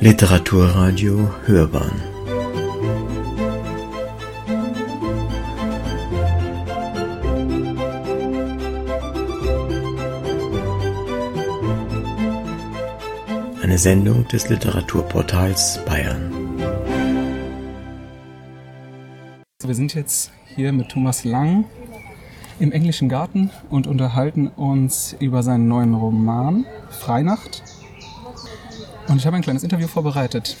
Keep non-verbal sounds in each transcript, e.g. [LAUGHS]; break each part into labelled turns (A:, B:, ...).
A: Literaturradio Hörbahn Eine Sendung des Literaturportals Bayern.
B: Wir sind jetzt hier mit Thomas Lang im englischen Garten und unterhalten uns über seinen neuen Roman Freinacht. Und ich habe ein kleines Interview vorbereitet,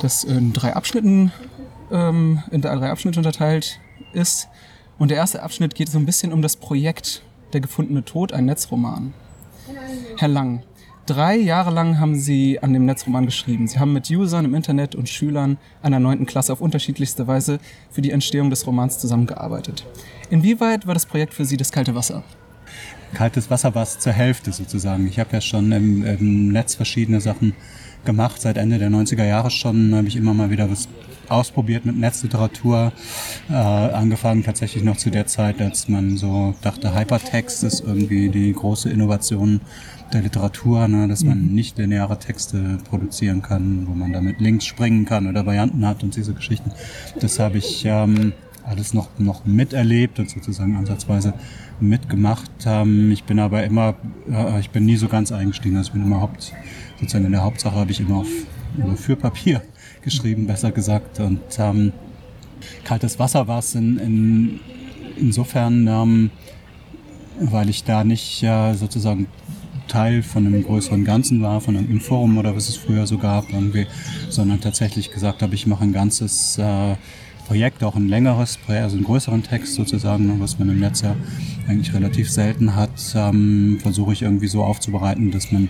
B: das in drei Abschnitten, ähm, in drei Abschnitte unterteilt ist. Und der erste Abschnitt geht so ein bisschen um das Projekt Der gefundene Tod, ein Netzroman. Herr Lang, Drei Jahre lang haben Sie an dem Netzroman geschrieben. Sie haben mit Usern im Internet und Schülern einer neunten Klasse auf unterschiedlichste Weise für die Entstehung des Romans zusammengearbeitet. Inwieweit war das Projekt für Sie das kalte Wasser?
C: Kaltes Wasser war es zur Hälfte sozusagen. Ich habe ja schon im, im Netz verschiedene Sachen gemacht. Seit Ende der 90er Jahre schon habe ich immer mal wieder was ausprobiert mit Netzliteratur. Äh, angefangen tatsächlich noch zu der Zeit, als man so dachte, Hypertext ist irgendwie die große Innovation der Literatur, ne, dass man mhm. nicht lineare Texte produzieren kann, wo man damit links springen kann oder Varianten hat und diese Geschichten. Das habe ich ähm, alles noch, noch miterlebt und sozusagen ansatzweise mitgemacht. Ähm, ich bin aber immer, äh, ich bin nie so ganz eingestiegen. Also ich bin immer Haupt, sozusagen in der Hauptsache habe ich immer auf über Fürpapier [LAUGHS] geschrieben, besser gesagt. Und ähm, kaltes Wasser war es in, in, insofern, ähm, weil ich da nicht äh, sozusagen Teil von einem größeren Ganzen war, von einem Forum oder was es früher so gab, irgendwie, sondern tatsächlich gesagt habe, ich mache ein ganzes äh, Projekt, auch ein längeres, also einen größeren Text sozusagen, was man im Netz ja eigentlich relativ selten hat, ähm, versuche ich irgendwie so aufzubereiten, dass man,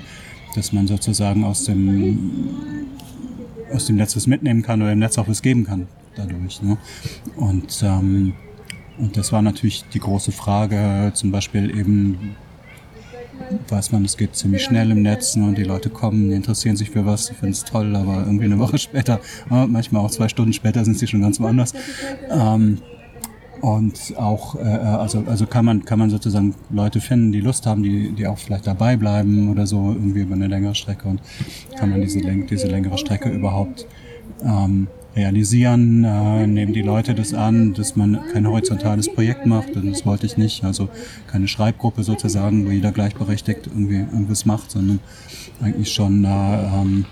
C: dass man sozusagen aus dem, aus dem Netz was mitnehmen kann oder im Netz auch was geben kann dadurch. Ne? Und, ähm, und das war natürlich die große Frage, zum Beispiel eben weiß man, es geht ziemlich schnell im Netz ne, und die Leute kommen, die interessieren sich für was, die finden es toll, aber irgendwie eine Woche [LAUGHS] später, manchmal auch zwei Stunden später sind sie schon ganz woanders. Ähm, und auch, äh, also, also kann man, kann man sozusagen Leute finden, die Lust haben, die, die auch vielleicht dabei bleiben oder so, irgendwie über eine längere Strecke und kann man diese, diese längere Strecke überhaupt ähm, realisieren, äh, nehmen die Leute das an, dass man kein horizontales Projekt macht und das wollte ich nicht, also keine Schreibgruppe sozusagen, wo jeder gleichberechtigt irgendwie irgendwas macht, sondern eigentlich schon äh, ähm,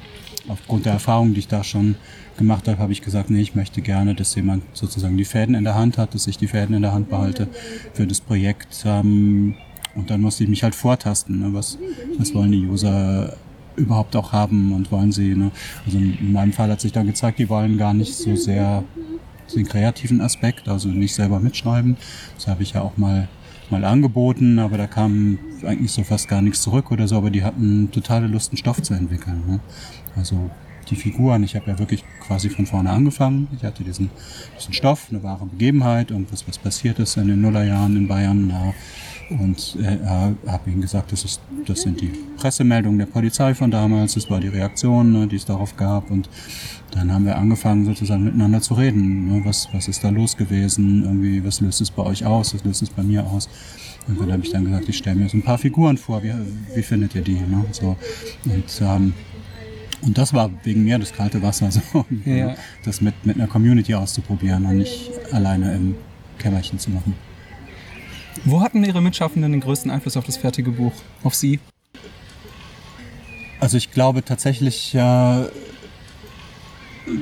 C: aufgrund der Erfahrung, die ich da schon gemacht habe, habe ich gesagt, nee, ich möchte gerne, dass jemand sozusagen die Fäden in der Hand hat, dass ich die Fäden in der Hand behalte für das Projekt. Ähm, und dann musste ich mich halt vortasten, ne? was, was wollen die User überhaupt auch haben und wollen sie. Ne? Also in meinem Fall hat sich dann gezeigt, die wollen gar nicht so sehr den kreativen Aspekt, also nicht selber mitschreiben. Das habe ich ja auch mal mal angeboten, aber da kam eigentlich so fast gar nichts zurück oder so, aber die hatten totale Lust, einen Stoff zu entwickeln. Ne? Also die Figuren, ich habe ja wirklich quasi von vorne angefangen. Ich hatte diesen, diesen Stoff, eine wahre Begebenheit, irgendwas, was passiert ist in den Nullerjahren in Bayern. Ja, und äh, habe ihnen gesagt, das, ist, das sind die Pressemeldungen der Polizei von damals, das war die Reaktion, ne, die es darauf gab. Und dann haben wir angefangen, sozusagen miteinander zu reden. Ne, was, was ist da los gewesen? Irgendwie, was löst es bei euch aus? Was löst es bei mir aus? Und dann habe ich dann gesagt, ich stelle mir so ein paar Figuren vor, wie, wie findet ihr die? Ne? So, und, ähm, und das war wegen mir das kalte Wasser, [LAUGHS] so, ja. das mit, mit einer Community auszuprobieren und nicht alleine im Kämmerchen zu machen.
B: Wo hatten Ihre Mitschaffenden den größten Einfluss auf das fertige Buch? Auf Sie?
C: Also ich glaube tatsächlich, ja,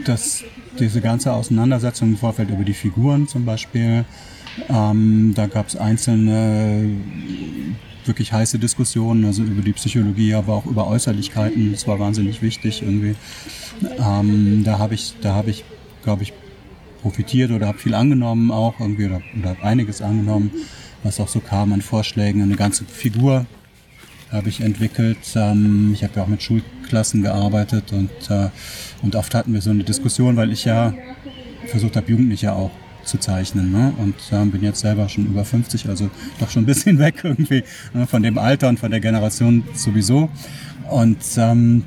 C: dass diese ganze Auseinandersetzung im Vorfeld über die Figuren zum Beispiel, ähm, da gab es einzelne wirklich heiße Diskussionen, also über die Psychologie, aber auch über Äußerlichkeiten. Das war wahnsinnig wichtig irgendwie. Ähm, da habe ich, da habe ich, glaube ich, profitiert oder habe viel angenommen auch irgendwie oder, oder einiges angenommen was auch so kam an Vorschlägen. Eine ganze Figur habe ich entwickelt. Ähm, ich habe ja auch mit Schulklassen gearbeitet und, äh, und oft hatten wir so eine Diskussion, weil ich ja versucht habe, Jugendliche auch zu zeichnen. Ne? Und äh, bin jetzt selber schon über 50, also doch schon ein bisschen [LAUGHS] weg irgendwie ne? von dem Alter und von der Generation sowieso. Und ähm,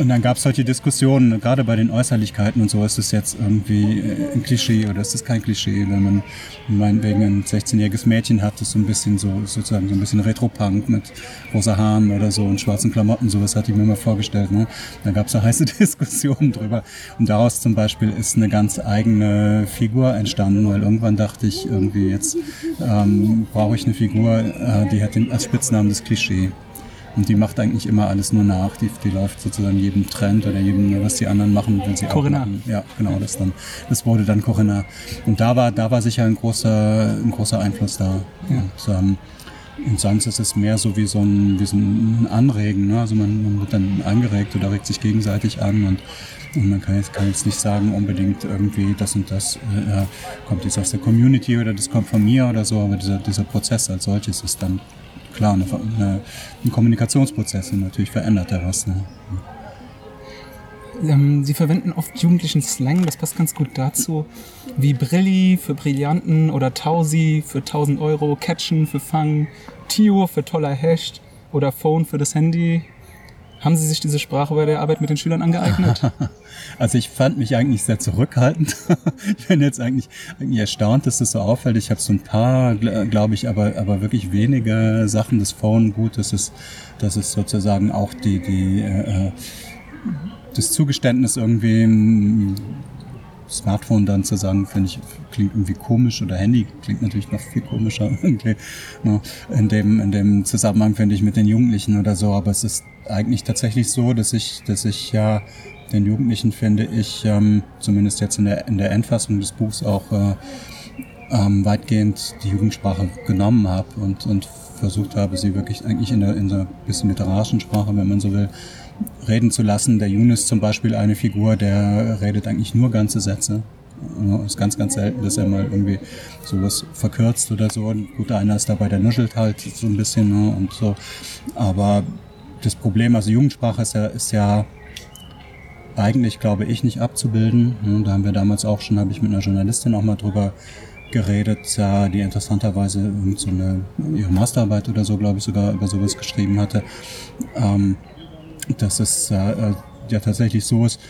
C: Und dann gab es halt die Diskussion, gerade bei den Äußerlichkeiten und so, ist es jetzt irgendwie äh, ein Klischee oder ist es kein Klischee, wenn man meinetwegen ein 16-jähriges Mädchen hat, das so ein bisschen so, sozusagen so ein bisschen Retro-Punk mit rosa Haaren oder so und schwarzen Klamotten, sowas hatte ich mir mal vorgestellt. Ne? Da gab es da [LAUGHS] heiße Diskussionen drüber. Und daraus zum Beispiel ist eine ganz eigene Figur entstanden, weil irgendwann dachte ich irgendwie jetzt ähm, brauche ich eine Figur, äh, die hat den, als Spitznamen das Klischee. Und die macht eigentlich immer alles nur nach. Die, die läuft sozusagen jedem Trend oder jedem, was die anderen machen, wenn sie
B: Corinna.
C: auch machen. Ja, genau, das dann, das wurde dann Corinna. Und da war, da war sicher ein großer, ein großer Einfluss da.
B: Ja.
C: Und, ähm, und sonst ist es mehr so wie so ein, wie so ein Anregen. Ne? Also man, man wird dann angeregt oder regt sich gegenseitig an und, und man kann jetzt, kann jetzt nicht sagen unbedingt irgendwie das und das äh, kommt jetzt aus der Community oder das kommt von mir oder so, aber dieser, dieser Prozess als solches ist dann klar eine, eine, ein Kommunikationsprozess und natürlich verändert er was. Ne?
B: Ähm, Sie verwenden oft jugendlichen Slang, das passt ganz gut dazu. Wie Brilli für Brillanten oder Tausi für 1000 Euro, Catchen für Fang, Tio für toller Hecht oder Phone für das Handy. Haben Sie sich diese Sprache bei der Arbeit mit den Schülern angeeignet? [LAUGHS]
C: Also ich fand mich eigentlich sehr zurückhaltend. [LAUGHS] ich bin jetzt eigentlich, eigentlich erstaunt, dass das so auffällt. Ich habe so ein paar, glaube ich, aber, aber wirklich wenige Sachen. Das Phone gut, das ist, das ist sozusagen auch die, die äh, das Zugeständnis irgendwie Smartphone dann zu sagen, finde ich, klingt irgendwie komisch oder Handy klingt natürlich noch viel komischer [LAUGHS] irgendwie. Ne? In dem, in dem Zusammenhang finde ich mit den Jugendlichen oder so, aber es ist eigentlich tatsächlich so, dass ich, dass ich ja den Jugendlichen finde ich, ähm, zumindest jetzt in der, in der Endfassung des Buchs auch äh, ähm, weitgehend die Jugendsprache genommen habe und, und versucht habe, sie wirklich eigentlich in der, in der bisschen literarischen Sprache, wenn man so will, reden zu lassen. Der Yunus zum Beispiel eine Figur, der redet eigentlich nur ganze Sätze. Es ist ganz, ganz selten, dass er mal irgendwie sowas verkürzt oder so. Gut, einer ist dabei, der nuschelt halt so ein bisschen ne, und so. Aber das Problem, also Jugendsprache ist ja, ist ja eigentlich, glaube ich, nicht abzubilden. Ne, da haben wir damals auch schon, habe ich mit einer Journalistin auch mal drüber geredet, die interessanterweise so eine, ihre Masterarbeit oder so, glaube ich, sogar über sowas geschrieben hatte. Ähm, dass es äh, ja tatsächlich so ist,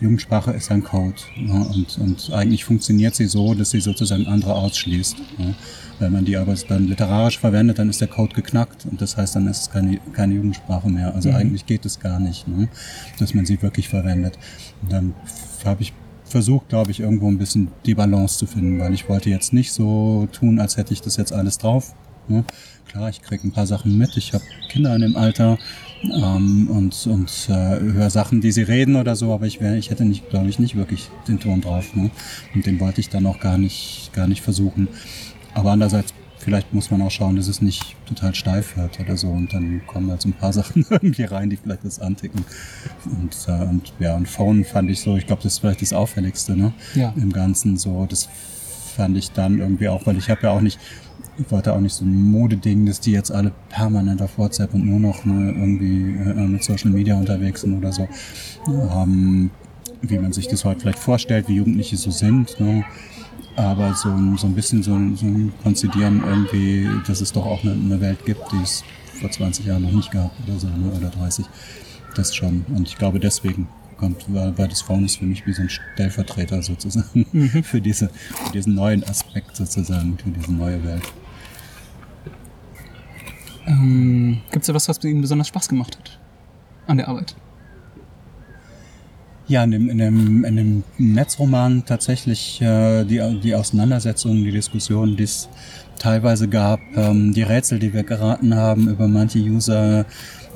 C: Jugendsprache ist ein Code. Ne? Und, und eigentlich funktioniert sie so, dass sie sozusagen andere ausschließt. Ne? Wenn man die aber dann literarisch verwendet, dann ist der Code geknackt und das heißt, dann ist es keine, keine Jugendsprache mehr. Also mhm. eigentlich geht es gar nicht, ne? dass man sie wirklich verwendet. Und dann habe ich versucht, glaube ich, irgendwo ein bisschen die Balance zu finden, weil ich wollte jetzt nicht so tun, als hätte ich das jetzt alles drauf. Ne? Klar, ich kriege ein paar Sachen mit. Ich habe Kinder in dem Alter ähm, und, und äh, höre Sachen, die sie reden oder so, aber ich, wär, ich hätte nicht, glaube ich, nicht wirklich den Ton drauf. Ne? Und den wollte ich dann auch gar nicht, gar nicht versuchen. Aber andererseits, vielleicht muss man auch schauen, dass es nicht total steif hört oder so. Und dann kommen halt so ein paar [LAUGHS] Sachen irgendwie rein, die vielleicht das anticken. Und, äh, und ja, und Phone fand ich so, ich glaube, das ist vielleicht das Auffälligste ne?
B: Ja.
C: im Ganzen. So, das fand ich dann irgendwie auch, weil ich habe ja auch nicht ich wollte auch nicht so ein Modeding, dass die jetzt alle permanent auf WhatsApp und nur noch ne, irgendwie äh, mit Social Media unterwegs sind oder so. Ähm, wie man sich das heute vielleicht vorstellt, wie Jugendliche so sind. Ne? Aber so, so ein bisschen so, so ein Konzidieren irgendwie, dass es doch auch eine, eine, Welt gibt, die es vor 20 Jahren noch nicht gab oder so, ne? oder 30. Das schon. Und ich glaube, deswegen kommt, weil, weil das Frauen ist für mich wie so ein Stellvertreter sozusagen [LAUGHS] mhm. für, diese, für diesen neuen Aspekt sozusagen, für diese neue Welt.
B: Ähm, Gibt es etwas, was Ihnen besonders Spaß gemacht hat an der Arbeit?
C: Ja, in dem, in dem, in dem Netzroman tatsächlich äh, die, die Auseinandersetzungen, die Diskussionen, die es teilweise gab, ähm, die Rätsel, die wir geraten haben über manche User,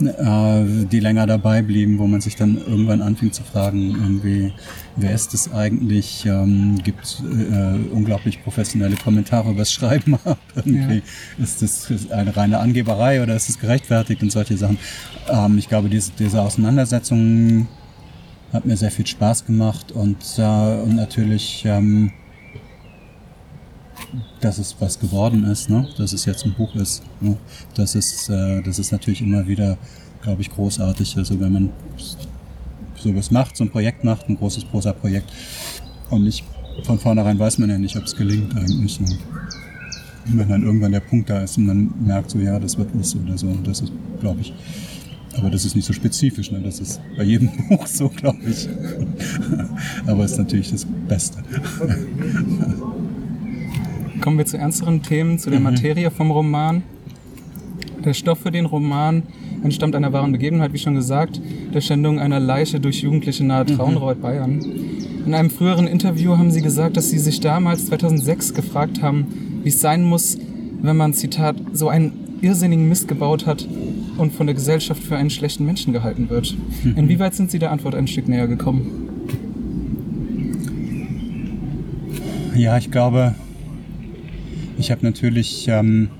C: äh, die länger dabei blieben, wo man sich dann irgendwann anfing zu fragen, irgendwie, wer ist das eigentlich? Ähm, gibt äh, unglaublich professionelle Kommentare über das Schreiben [LAUGHS] ab. irgendwie ja. ist das eine reine Angeberei oder ist es gerechtfertigt und solche Sachen. Ähm, ich glaube, diese, diese Auseinandersetzung hat mir sehr viel Spaß gemacht und, äh, und natürlich ähm, dass es was geworden ist, ne? dass es jetzt ein Buch ist. Ne? Das, ist äh, das ist natürlich immer wieder, glaube ich, großartig. Also wenn man sowas macht, so ein Projekt macht, ein großes Prosa-Projekt und nicht von vornherein weiß man ja nicht, ob es gelingt eigentlich. Ne? Und wenn dann irgendwann der Punkt da ist und man merkt so, ja, das wird was oder so, und das ist, glaube ich, Aber das ist nicht so spezifisch, ne? das ist bei jedem [LAUGHS] Buch so, glaube ich. Aber es ist natürlich das Beste.
B: Kommen wir zu ernsteren Themen, zu der Materie vom Roman. Der Stoff für den Roman entstammt einer wahren Begebenheit, wie schon gesagt, der Schändung einer Leiche durch Jugendliche nahe Traunreut, Bayern. In einem früheren Interview haben Sie gesagt, dass Sie sich damals 2006 gefragt haben, wie es sein muss, wenn man, Zitat, so einen irrsinnigen Mist gebaut hat und von der Gesellschaft für einen schlechten Menschen gehalten wird. Inwieweit sind Sie der Antwort ein Stück näher gekommen?
C: Ja, ich glaube, ich habe natürlich, ähm,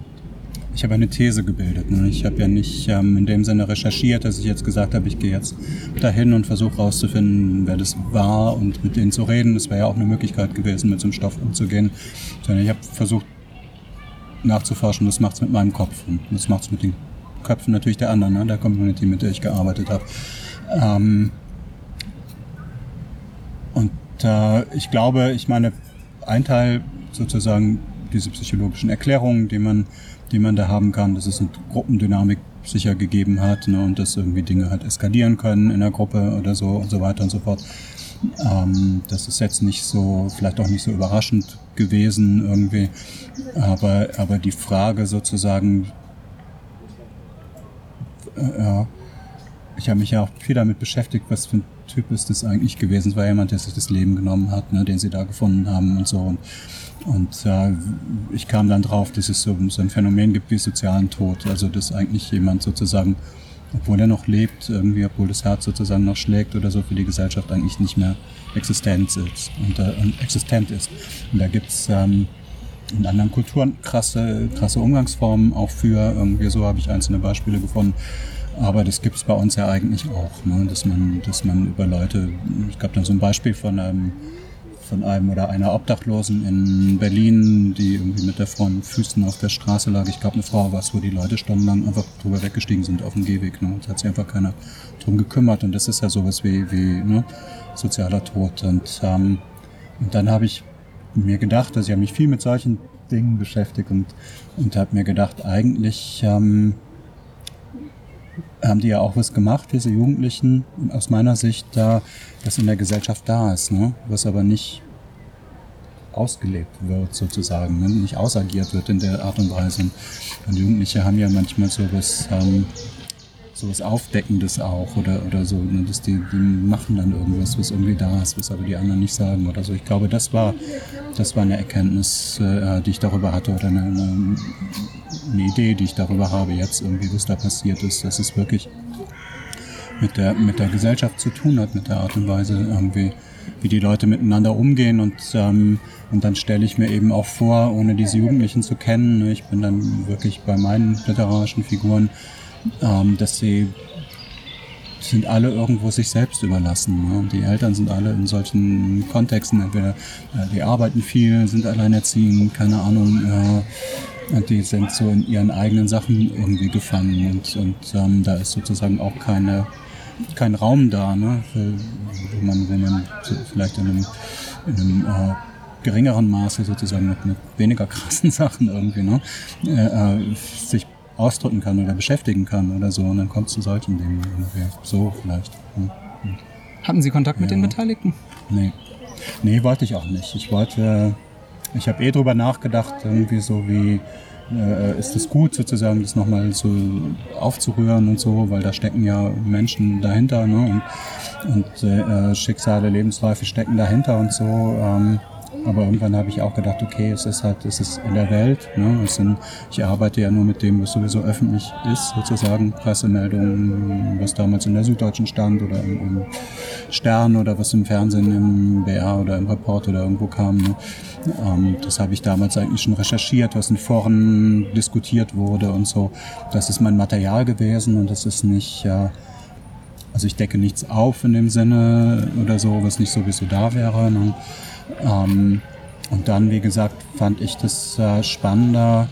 C: ich habe eine These gebildet. Ne? Ich habe ja nicht ähm, in dem Sinne recherchiert, dass ich jetzt gesagt habe, ich gehe jetzt dahin und versuche rauszufinden, wer das war und mit denen zu reden. Das wäre ja auch eine Möglichkeit gewesen, mit so einem Stoff umzugehen. Sondern ich habe versucht nachzuforschen, was macht's mit meinem Kopf und was macht's mit den Köpfen natürlich der anderen, ne? der Community, mit der ich gearbeitet habe. Ähm, und äh, ich glaube, ich meine, ein Teil sozusagen diese psychologischen Erklärungen, die man, die man da haben kann, dass es eine Gruppendynamik sicher gegeben hat ne, und dass irgendwie Dinge halt eskalieren können in der Gruppe oder so und so weiter und so fort. Ähm, das ist jetzt nicht so, vielleicht auch nicht so überraschend gewesen irgendwie, aber, aber die Frage sozusagen, ja, ich habe mich ja auch viel damit beschäftigt, was für ein Typ ist das eigentlich gewesen. Es war jemand, der sich das Leben genommen hat, ne, den sie da gefunden haben und so. Und, und äh, ich kam dann drauf, dass es so, so ein Phänomen gibt wie sozialen Tod. Also dass eigentlich jemand sozusagen, obwohl er noch lebt, irgendwie, obwohl das Herz sozusagen noch schlägt oder so, für die Gesellschaft eigentlich nicht mehr existent ist. Und, äh, existent ist. Und da gibt's ähm, in anderen Kulturen krasse, krasse Umgangsformen auch für. Irgendwie so habe ich einzelne Beispiele gefunden. Aber das gibt's bei uns ja eigentlich auch, ne? dass, man, dass man über Leute, ich gab dann so ein Beispiel von einem, von einem oder einer Obdachlosen in Berlin, die irgendwie mit der vollen Füßen auf der Straße lag. Ich glaube, eine Frau war es, wo die Leute stundenlang einfach drüber weggestiegen sind auf dem Gehweg. Ne? Da hat sich einfach keiner drum gekümmert. Und das ist ja sowas wie, wie ne? sozialer Tod. Und, ähm, und dann habe ich mir gedacht, dass ich habe mich viel mit solchen Dingen beschäftigt und, und habe mir gedacht, eigentlich ähm, haben die ja auch was gemacht, diese Jugendlichen, aus meiner Sicht, da, was in der Gesellschaft da ist, ne? was aber nicht ausgelebt wird sozusagen, ne? nicht ausagiert wird in der Art und Weise. Und Jugendliche haben ja manchmal so was, ähm, so was Aufdeckendes auch oder, oder so, ne? dass die, die machen dann irgendwas, was irgendwie da ist, was aber die anderen nicht sagen oder so. Ich glaube, das war, das war eine Erkenntnis, äh, die ich darüber hatte oder eine, eine, eine Idee, die ich darüber habe jetzt irgendwie, was da passiert ist, dass es wirklich mit der, mit der Gesellschaft zu tun hat, mit der Art und Weise irgendwie, wie die Leute miteinander umgehen und, ähm, und dann stelle ich mir eben auch vor, ohne diese Jugendlichen zu kennen, ne, ich bin dann wirklich bei meinen literarischen Figuren, ähm, dass sie sind alle irgendwo sich selbst überlassen. Ne? Die Eltern sind alle in solchen Kontexten, entweder äh, die arbeiten viel, sind alleinerziehend, keine Ahnung, äh, und die sind so in ihren eigenen Sachen irgendwie gefangen und, und ähm, da ist sozusagen auch keine, kein Raum da, ne? Für, wo man, wo man vielleicht in einem, in einem äh, geringeren Maße sozusagen mit, mit weniger krassen [LAUGHS] Sachen irgendwie ne? äh, äh, sich ausdrücken kann oder beschäftigen kann oder so. Und dann kommt es zu solchen Dingen irgendwie. So vielleicht. Hm.
B: Hatten Sie Kontakt mit
C: Ja.
B: den Beteiligten?
C: Nee. Nee, wollte ich auch nicht. Ich wollte, ich habe eh drüber nachgedacht, irgendwie so wie, äh, ist es gut sozusagen, das nochmal so aufzurühren und so, weil da stecken ja Menschen dahinter, ne? Und, und äh, Schicksale, Lebensläufe stecken dahinter und so. Ähm, aber irgendwann habe ich auch gedacht, okay, es ist halt, es ist in der Welt. Ne? Sind, ich arbeite ja nur mit dem, was sowieso öffentlich ist, sozusagen Pressemeldungen, was damals in der Süddeutschen stand oder im, im Stern oder was im Fernsehen, im BR oder im Report oder irgendwo kam. Ne? Ähm, das habe ich damals eigentlich schon recherchiert, was in Foren diskutiert wurde und so. Das ist mein Material gewesen und das ist nicht, äh, also ich decke nichts auf in dem Sinne oder so, was nicht sowieso da wäre. Ne? Ähm, und dann, wie gesagt, fand ich das äh, spannender,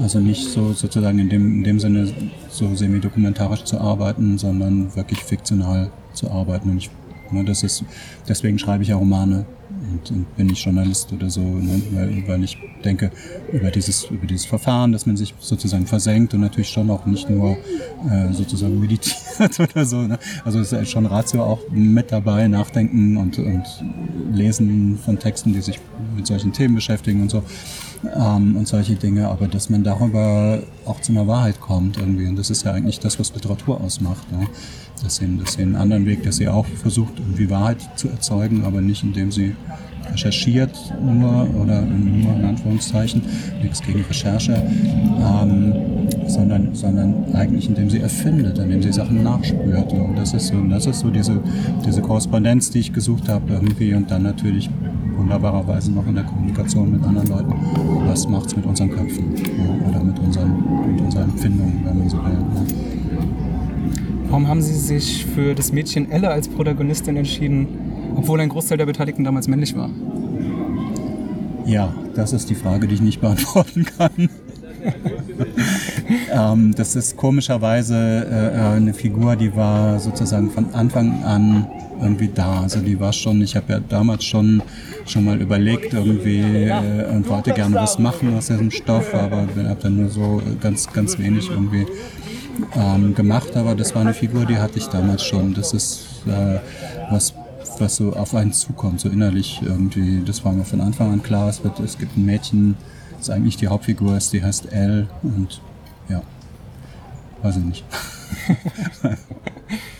C: also nicht so sozusagen in dem, in dem Sinne so semi-dokumentarisch zu arbeiten, sondern wirklich fiktional zu arbeiten. Und ich, ne, das ist, deswegen schreibe ich ja Romane, und, und bin ich Journalist oder so, ne? weil, weil ich denke, über dieses, über dieses Verfahren, dass man sich sozusagen versenkt und natürlich schon auch nicht nur äh, sozusagen meditiert [LAUGHS] oder so. Ne? Also ist schon Ratio auch mit dabei, nachdenken und, und lesen von Texten, die sich mit solchen Themen beschäftigen und so ähm, und solche Dinge, aber dass man darüber auch zu einer Wahrheit kommt irgendwie. Und das ist ja eigentlich das, was Literatur ausmacht. Ne? Dass, sie, dass sie einen anderen Weg, dass sie auch versucht, irgendwie Wahrheit zu erzeugen, aber nicht indem sie recherchiert nur oder nur in Anführungszeichen, nichts gegen Recherche, ähm, sondern, sondern eigentlich indem sie erfindet, indem sie Sachen nachspürt. Und das ist so, das ist so diese, diese Korrespondenz, die ich gesucht habe irgendwie und dann natürlich wunderbarerweise noch in der Kommunikation mit anderen Leuten. Was macht es mit unseren Köpfen ja, oder mit unseren, mit unseren Empfindungen, wenn man so will. Ja.
B: Warum haben Sie sich für das Mädchen Elle als Protagonistin entschieden, obwohl ein Großteil der Beteiligten damals männlich war?
C: Ja, das ist die Frage, die ich nicht [LAUGHS] beantworten kann. [LAUGHS] ähm, das ist komischerweise äh, äh, eine Figur, die war sozusagen von Anfang an irgendwie da. Also die war schon, ich habe ja damals schon, schon mal überlegt irgendwie äh, und wollte gerne was machen aus diesem Stoff, aber habe dann nur so ganz, ganz wenig irgendwie ähm, gemacht. Aber das war eine Figur, die hatte ich damals schon. Das ist äh, was was so auf einen zukommt, so innerlich irgendwie. Das war mir von Anfang an klar. Es, wird, es gibt ein Mädchen, das eigentlich die Hauptfigur ist, die heißt Elle und ja, weiß ich nicht. [LAUGHS]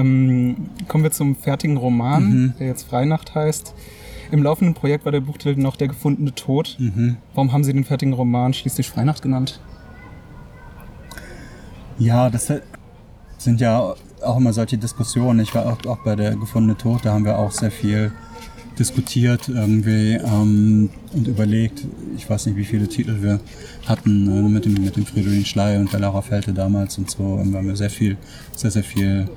B: ähm, kommen wir zum fertigen Roman, mhm. der jetzt Freinacht heißt. Im laufenden Projekt war der Buchtitel noch Der gefundene Tod. Mhm. Warum haben Sie den fertigen Roman schließlich Freinacht genannt?
C: Ja, das sind ja auch immer solche Diskussionen. Ich war auch, auch bei der gefundene Tod, da haben wir auch sehr viel diskutiert irgendwie ähm, und überlegt. Ich weiß nicht, wie viele Titel wir hatten äh, mit dem mit dem Fridolin Schley und der Laura Felte damals und so. Und wir haben sehr viel, sehr sehr viel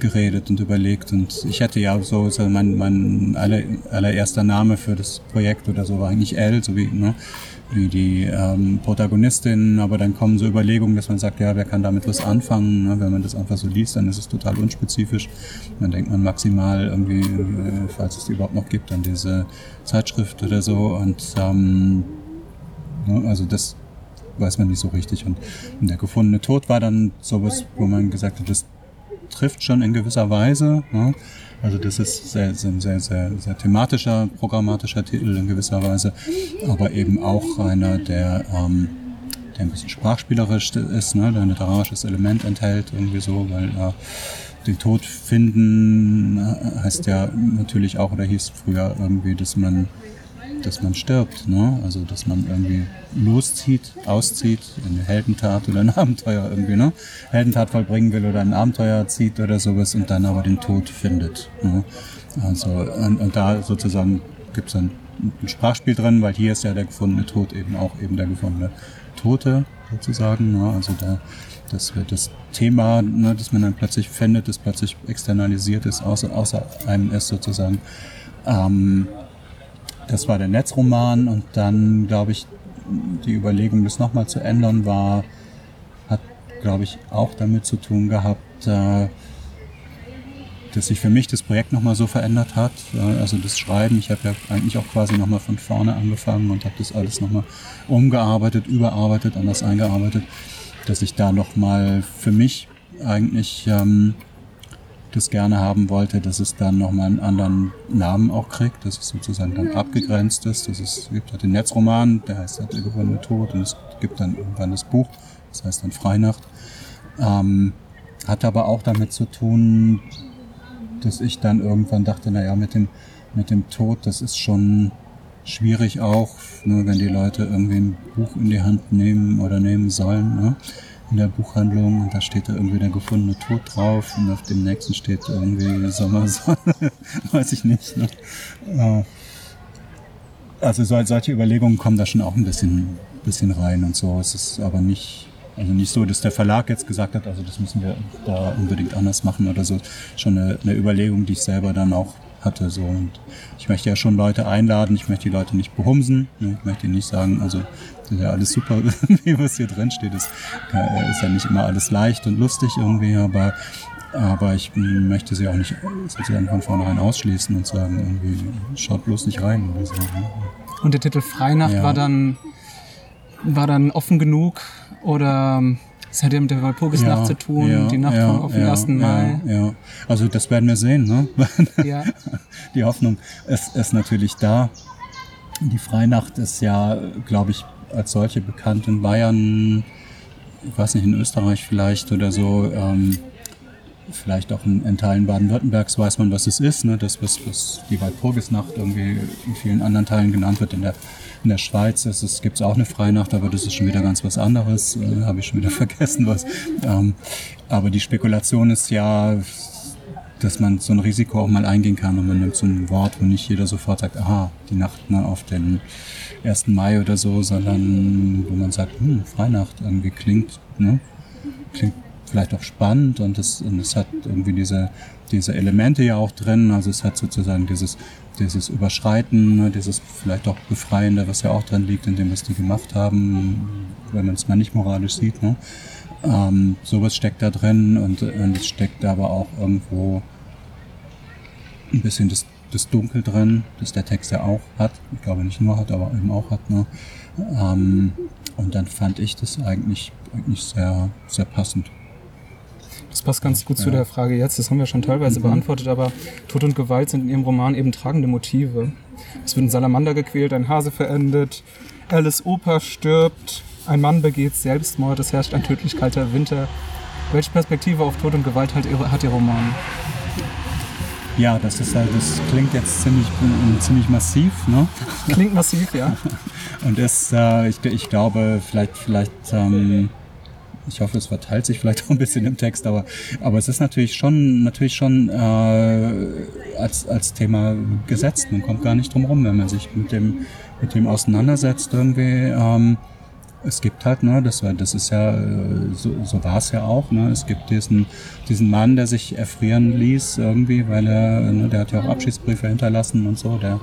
C: geredet und überlegt und ich hätte ja so, so mein, mein aller, allererster Name für das Projekt oder so war eigentlich L, so wie ne, wie die ähm, Protagonistin, aber dann kommen so Überlegungen, dass man sagt, ja, wer kann damit was anfangen? Ne? Wenn man das einfach so liest, dann ist es total unspezifisch. Dann denkt man maximal irgendwie, äh, falls es die überhaupt noch gibt, an diese Zeitschrift oder so. Und ähm, ne? also das weiß man nicht so richtig. Und, der gefundene Tod war dann sowas, wo man gesagt hat, das trifft schon in gewisser Weise. Ne? Also das ist sehr, sehr, sehr, sehr, sehr thematischer, programmatischer Titel in gewisser Weise, aber eben auch einer, der, ähm, der ein bisschen sprachspielerisch ist, ne? der ein literarisches Element enthält, irgendwie so, weil äh, den Tod finden äh, heißt ja natürlich auch, oder hieß früher irgendwie, dass man dass man stirbt, ne? Also dass man irgendwie loszieht, auszieht, eine Heldentat oder ein [LAUGHS] Abenteuer irgendwie, ne? Heldentat vollbringen will oder ein Abenteuer zieht oder sowas und dann aber den Tod findet. Ne? Also und, und da sozusagen gibt es dann ein Sprachspiel drin, weil hier ist ja der gefundene Tod eben auch eben der gefundene Tote sozusagen. Ne? Also da das wird das Thema, ne, das man dann plötzlich findet, das plötzlich externalisiert ist, außer, außer einem ist sozusagen. Ähm, das war der Netzroman und dann, glaube ich, die Überlegung, das nochmal zu ändern, war, hat, glaube ich, auch damit zu tun gehabt, äh, dass sich für mich das Projekt nochmal so verändert hat. Also das Schreiben, ich habe ja eigentlich auch quasi nochmal von vorne angefangen und habe das alles nochmal umgearbeitet, überarbeitet, anders eingearbeitet, dass ich da nochmal für mich eigentlich ähm, das gerne haben wollte, dass es dann nochmal einen anderen Namen auch kriegt, dass es sozusagen dann abgegrenzt ist. Dass es gibt halt den Netzroman, der heißt halt Der gewonnene Tod und es gibt dann irgendwann das Buch, das heißt dann Freinacht. Ähm, hat aber auch damit zu tun, dass ich dann irgendwann dachte, naja, mit dem, mit dem Tod, das ist schon schwierig auch, ne, wenn die Leute irgendwie ein Buch in die Hand nehmen oder nehmen sollen. Ne? In der Buchhandlung und da steht da irgendwie der gefundene Tod drauf und auf dem nächsten steht irgendwie Sommersonne, [LAUGHS] weiß ich nicht. Ne? Äh, also solche Überlegungen kommen da schon auch ein bisschen, bisschen rein und so. Es ist aber nicht, also nicht so, dass der Verlag jetzt gesagt hat, also das müssen wir da unbedingt anders machen oder so. Schon eine, eine Überlegung, die ich selber dann auch hatte. So. Und ich möchte ja schon Leute einladen, ich möchte die Leute nicht behumsen. Ne? Ich möchte nicht sagen, also ja alles super, [LAUGHS] wie was hier drin steht. Ist, äh, ist ja nicht immer alles leicht und lustig irgendwie, aber Aber ich möchte sie auch nicht sozusagen von vornherein ausschließen und sagen, irgendwie, schaut bloß nicht rein oder so. Ne?
B: Und der Titel Freinacht
C: Ja.
B: war dann war dann offen genug oder es hat ja mit der Walpurgisnacht zu tun,
C: ja,
B: die Nacht
C: ja,
B: vom, auf den
C: ja,
B: 1. Mai.
C: Ja, ja. Also das werden wir sehen. Ne? [LAUGHS]
B: Ja.
C: Die Hoffnung ist, ist natürlich da. Die Freinacht ist ja, glaube ich, als solche bekannt in Bayern, ich weiß nicht, in Österreich vielleicht oder so. Ähm, vielleicht auch in, in Teilen Baden-Württembergs weiß man, was es ist. Ne? Das, was, was die Walpurgisnacht irgendwie in vielen anderen Teilen genannt wird. In der, in der Schweiz gibt es auch eine Freinacht, aber das ist schon wieder ganz was anderes. Äh, Habe ich schon wieder [LAUGHS] vergessen, was. Ähm, aber die Spekulation ist ja, dass man so ein Risiko auch mal eingehen kann und man nimmt so ein Wort, wo nicht jeder sofort sagt, aha, die Nacht ne, auf den 1. Mai oder so, sondern wo man sagt, hm, Freinacht irgendwie klingt, ne, klingt vielleicht auch spannend und es, und es hat irgendwie diese, diese Elemente ja auch drin, also es hat sozusagen dieses, dieses Überschreiten, ne, dieses vielleicht auch Befreiende, was ja auch drin liegt in dem, was die gemacht haben, wenn man es mal nicht moralisch sieht, ne. Ähm, sowas steckt da drin und, und es steckt aber auch irgendwo ein bisschen das, das Dunkel drin, das der Text ja auch hat. Ich glaube nicht nur hat, aber eben auch hat. Ne? Ähm, und dann fand ich das eigentlich, eigentlich sehr, sehr passend.
B: Das passt ganz gut zu der Frage jetzt, das haben wir schon teilweise beantwortet, aber Tod und Gewalt sind in ihrem Roman eben tragende Motive. Es wird ein Salamander gequält, ein Hase verendet, Alice Oper stirbt, ein Mann begeht Selbstmord, es herrscht ein tödlich kalter Winter. Welche Perspektive auf Tod und Gewalt hat ihr, hat ihr Roman?
C: Ja, das ist halt, das klingt jetzt ziemlich, äh, ziemlich massiv, ne?
B: Klingt massiv, ja. [LAUGHS]
C: Und ist, äh, ich, ich glaube, vielleicht, vielleicht, ähm, ich hoffe, es verteilt sich vielleicht auch ein bisschen im Text, aber, aber es ist natürlich schon, natürlich schon äh, als, als Thema gesetzt. Man kommt gar nicht drum rum, wenn man sich mit dem, mit dem auseinandersetzt irgendwie. Ähm, es gibt halt, ne, das, war, das ist ja, äh, so, so war es ja auch, ne, es gibt diesen, diesen Mann, der sich erfrieren ließ irgendwie, weil er, ne, der hat ja auch Abschiedsbriefe hinterlassen und so, der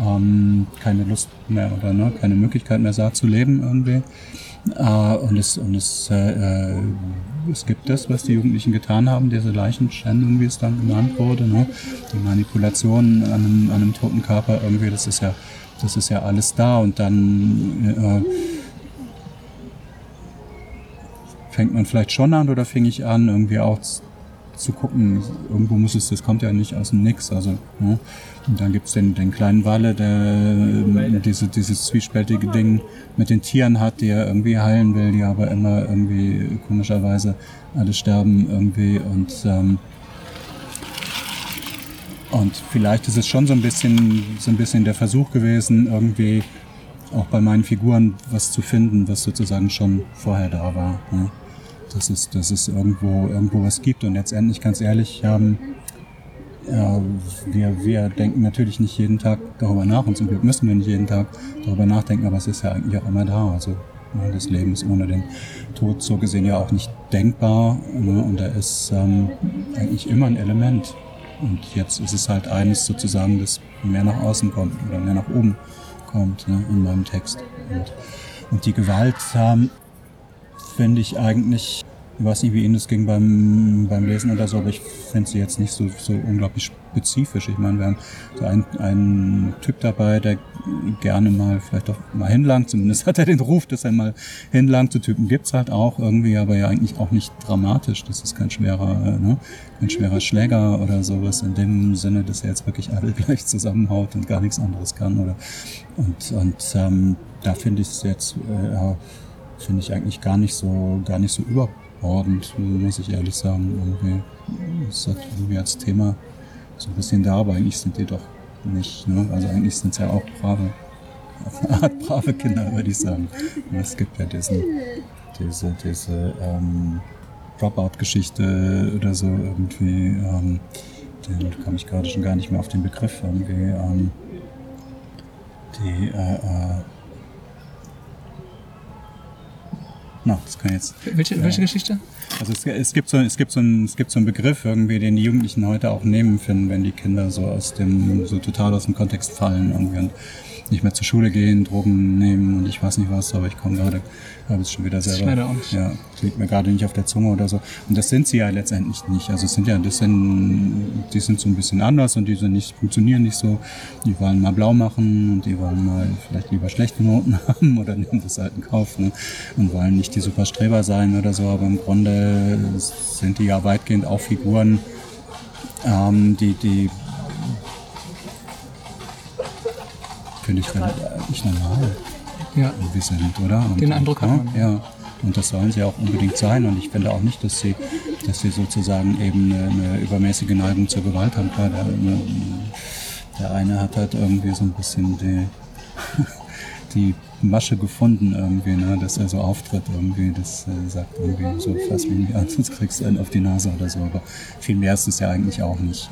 C: ähm, keine Lust mehr oder ne, keine Möglichkeit mehr sah zu leben irgendwie. Äh, und es, und es, äh, äh, es gibt das, was die Jugendlichen getan haben, diese Leichenschändung, wie es dann genannt wurde, ne? die Manipulation an einem, an einem toten Körper irgendwie, das ist ja, das ist ja alles da und dann äh, fängt man vielleicht schon an oder fing ich an, irgendwie auch zu gucken, irgendwo muss es, das kommt ja nicht aus dem Nix, also, ne? Und dann gibt's den, den kleinen Walle, der ähm, diese, dieses zwiespältige Ding mit den Tieren hat, die er irgendwie heilen will, die aber immer irgendwie komischerweise alle sterben irgendwie und, ähm, und vielleicht ist es schon so ein bisschen, so ein bisschen der Versuch gewesen, irgendwie auch bei meinen Figuren was zu finden, was sozusagen schon vorher da war. Ne? Dass es, dass es irgendwo, irgendwo was gibt. Und letztendlich, ganz ehrlich, ähm, ja, wir, wir denken natürlich nicht jeden Tag darüber nach und zum Glück müssen wir nicht jeden Tag darüber nachdenken, aber es ist ja eigentlich auch immer da. Also ne, das Leben ist ohne den Tod so gesehen ja auch nicht denkbar ne? und er ist ähm, eigentlich immer ein Element. Und jetzt ist es halt eines sozusagen, das mehr nach außen kommt oder mehr nach oben kommt ne, in meinem Text. Und, und die Gewalt ähm, finde ich eigentlich, ich weiß nicht, wie Ihnen das ging beim, beim Lesen oder so, aber ich finde sie jetzt nicht so, so unglaublich spezifisch. Ich meine, wir haben so einen, einen Typ dabei, der gerne mal vielleicht auch mal hinlangt, zumindest hat er den Ruf, dass er mal hinlangt. So Typen gibt's halt auch irgendwie, aber ja eigentlich auch nicht dramatisch. Das ist kein schwerer, äh, ne, kein schwerer Schläger oder sowas in dem Sinne, dass er jetzt wirklich alle [LAUGHS] gleich zusammenhaut und gar nichts anderes kann. Oder und, und ähm, da finde ich es jetzt äh, finde ich eigentlich gar nicht so gar nicht so überbordend, muss ich ehrlich sagen. Irgendwie ist das irgendwie als Thema so ein bisschen da, aber eigentlich sind die doch nicht. Ne? Also eigentlich sind es ja auch brave, auf eine Art brave Kinder, würde ich sagen. Und es gibt ja diesen, diese, diese ähm, Dropout-Geschichte oder so irgendwie. Ähm, den komme ich gerade schon gar nicht mehr auf den Begriff irgendwie. Ähm, die äh, äh, na, das kann jetzt.
B: Welche, welche Geschichte?
C: Also es, es gibt so es gibt so einen es gibt so einen Begriff irgendwie, den die Jugendlichen heute auch nehmen finden, wenn die Kinder so aus dem so total aus dem Kontext fallen irgendwie. Und, nicht mehr zur Schule gehen, Drogen nehmen und ich weiß nicht was, aber ich komme gerade, habe es schon wieder selber.
B: leider auch nicht.
C: Ja, liegt mir gerade nicht auf der Zunge oder so. Und das sind sie ja letztendlich nicht. Also es sind ja, das sind, die sind so ein bisschen anders und die sind nicht, funktionieren nicht so. Die wollen mal blau machen und die wollen mal vielleicht lieber schlechte Noten [LAUGHS] haben oder nehmen das halt in Kauf ne? und wollen nicht die super Streber sein oder so, aber im Grunde sind die ja weitgehend auch Figuren, ähm, die, die finde ich relativ normal
B: Ja.
C: irgendwie sind, oder? Und,
B: Den Eindruck hat
C: ja,
B: man.
C: Ja. Und das sollen sie auch unbedingt sein. Und ich finde auch nicht, dass sie, dass sie sozusagen eben eine, eine übermäßige Neigung zur Gewalt haben. Klar, der, der eine hat halt irgendwie so ein bisschen die, [LAUGHS] die Masche gefunden irgendwie, ne, dass er so auftritt irgendwie, das äh, sagt irgendwie so, fass mich nicht an, sonst kriegst du einen auf die Nase oder so. Aber viel mehr ist es ja eigentlich auch nicht.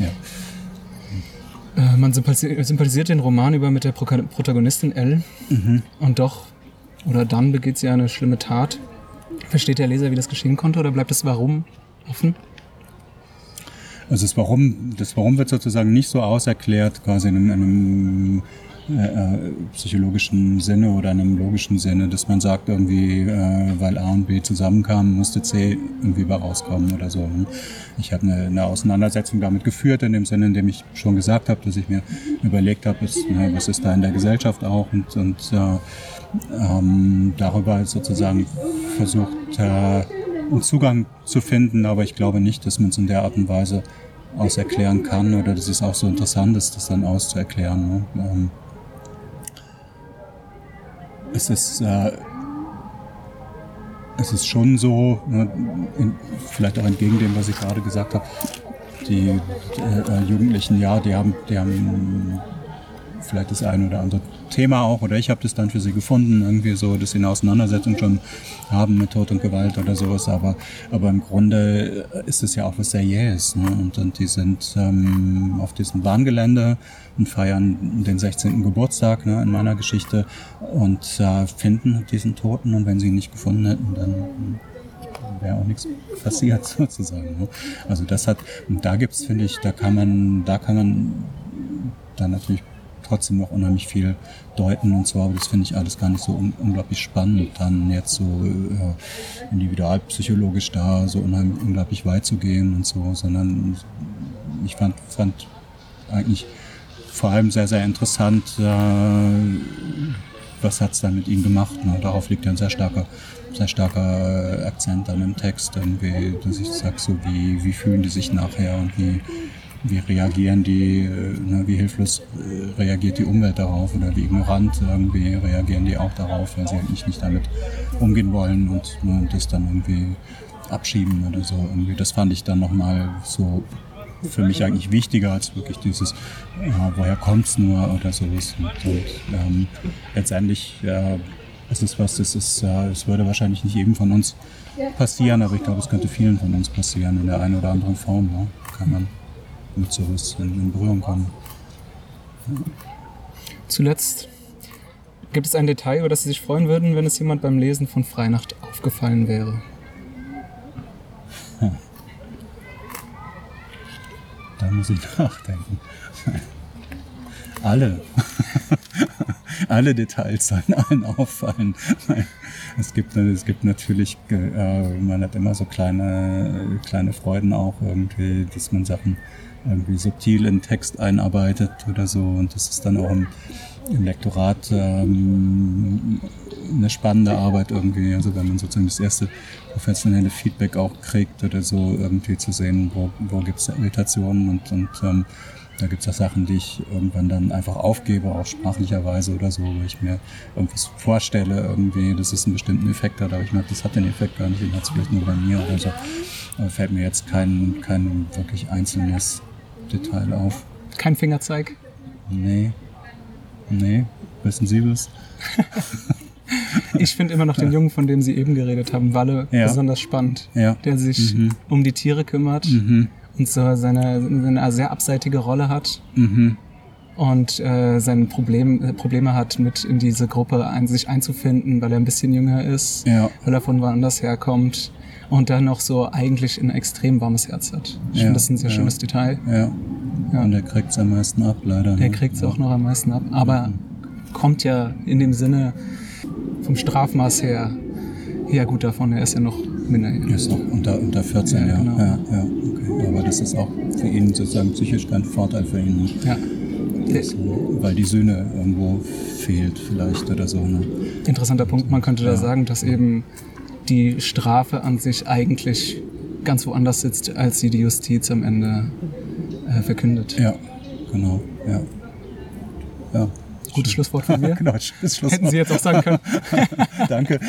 C: äh, Ja.
B: Äh, man sympathisi- sympathisiert den Roman über mit der Pro Protagonistin Elle und doch oder dann begeht sie eine schlimme Tat. Versteht der Leser, wie das geschehen konnte oder bleibt das Warum offen?
C: Also das Warum, das Warum wird sozusagen nicht so auserklärt, quasi in einem äh, psychologischen Sinne oder in einem logischen Sinne, dass man sagt irgendwie, äh, weil A und B zusammenkamen, musste C irgendwie bei rauskommen oder so. Ich habe eine, eine Auseinandersetzung damit geführt, in dem Sinne, in dem ich schon gesagt habe, dass ich mir überlegt habe, was, ne, was ist da in der Gesellschaft auch und, und äh, ähm, darüber sozusagen versucht, äh, einen Zugang zu finden, aber ich glaube nicht, dass man es in der Art und Weise auserklären kann oder dass es auch so interessant ist, das dann auszuerklären. Ne? Ähm, es ist äh, es ist schon so, ne, in, vielleicht auch entgegen dem, was ich gerade gesagt habe, die äh, Jugendlichen, ja, die haben, die haben vielleicht das eine oder andere Thema auch, oder ich habe das dann für sie gefunden, irgendwie so, dass sie eine Auseinandersetzung schon haben mit Tod und Gewalt oder sowas, aber, aber im Grunde ist es ja auch was sehr jähes. Ne? Und, und die sind ähm, auf diesem Bahngelände und feiern den 16. Geburtstag ne, in meiner Geschichte und äh, finden diesen Toten und wenn sie ihn nicht gefunden hätten, dann wäre auch nichts passiert [LAUGHS] sozusagen. Ne? Also das hat, und da gibt's, finde ich, da kann man, da kann man dann natürlich trotzdem noch unheimlich viel deuten und zwar, das finde ich alles gar nicht so un unglaublich spannend, dann jetzt so äh, individualpsychologisch da so unheimlich, unglaublich weit zu gehen und so, sondern ich fand, fand eigentlich vor allem sehr, sehr interessant, äh, was hat's dann mit ihm gemacht. Ne? Darauf liegt ja ein sehr starker, sehr starker Akzent dann im Text, irgendwie, dass ich sag so, wie, wie fühlen die sich nachher und wie, wie reagieren die, äh, ne, wie hilflos äh, reagiert die Umwelt darauf oder wie ignorant irgendwie reagieren die auch darauf, weil sie eigentlich nicht damit umgehen wollen und ne, das dann irgendwie abschieben oder so. Irgendwie, das fand ich dann nochmal so für mich eigentlich wichtiger als wirklich dieses, ja, woher kommt's nur oder sowas. Und, und ähm, letztendlich äh, ist es was, das ist, äh, es würde wahrscheinlich nicht jedem von uns passieren, aber ich glaube, es könnte vielen von uns passieren in der einen oder anderen Form. Ne? Kann man mit sowas in, in Berührung kommen.
B: Zuletzt gibt es ein Detail, über das Sie sich freuen würden, wenn es jemand beim Lesen von Freinacht aufgefallen wäre. [LAUGHS]
C: Da muss ich [LAUGHS] nachdenken. Alle. [LAUGHS] Alle Details sollen allen auffallen. Es gibt, es gibt natürlich, äh, man hat immer so kleine, kleine Freuden auch irgendwie, dass man Sachen irgendwie subtil in Text einarbeitet oder so. Und das ist dann auch im, im Lektorat ähm, eine spannende Arbeit irgendwie. Also wenn man sozusagen das erste professionelle Feedback auch kriegt oder so, irgendwie zu sehen, wo, wo gibt es Irritationen und, und ähm, da gibt es auch Sachen, die ich irgendwann dann einfach aufgebe, auch sprachlicherweise oder so, wo ich mir irgendwas vorstelle, irgendwie, dass es einen bestimmten Effekt hat, aber ich merke, das hat den Effekt gar nicht, den hat es vielleicht nur bei mir oder so. Aber fällt mir jetzt kein, kein wirklich einzelnes Detail auf.
B: Kein Fingerzeig.
C: Nee. Nee. Wissen Sie was?
B: Ich finde immer noch den Jungen, von dem Sie eben geredet haben, Walle,
C: Ja.
B: besonders spannend.
C: Ja.
B: Der sich
C: Mhm.
B: um die Tiere kümmert
C: Mhm.
B: und so seine, seine sehr abseitige Rolle hat
C: Mhm.
B: Und äh, seine Problem, äh, Probleme hat, mit in diese Gruppe ein, sich einzufinden, weil er ein bisschen jünger ist,
C: Ja.
B: weil er von woanders herkommt und dann noch so eigentlich ein extrem warmes Herz hat. Ich
C: Ja,
B: finde das ein sehr
C: ja.
B: schönes Detail.
C: Ja.
B: Ja.
C: Und der kriegt es am meisten ab, leider.
B: Der
C: ne?
B: kriegt es auch noch am meisten ab. Aber kommt ja in dem Sinne vom Strafmaß her eher gut davon. Er ist ja noch minderjährig.
C: Ist noch unter, unter 14,
B: Ja,
C: ja.
B: genau.
C: Ja, ja, okay. Aber das ist auch für ihn sozusagen psychisch kein Vorteil für ihn. Ne?
B: Ja.
C: Weil die Sühne irgendwo fehlt vielleicht oder so. Ne?
B: Interessanter Punkt. Man könnte da
C: Ja.
B: sagen, dass eben die Strafe an sich eigentlich ganz woanders sitzt, als sie die Justiz am Ende äh, verkündet.
C: Ja, genau. Ja. Ja.
B: Gutes Schlusswort von [LAUGHS] mir.
C: Genau, Schlusswort.
B: Hätten Sie jetzt auch sagen können. [LAUGHS]
C: Danke.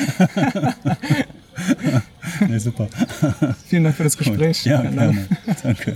C: [LAUGHS] nee, super.
B: Vielen Dank für das Gespräch.
C: Ja, gerne. Danke.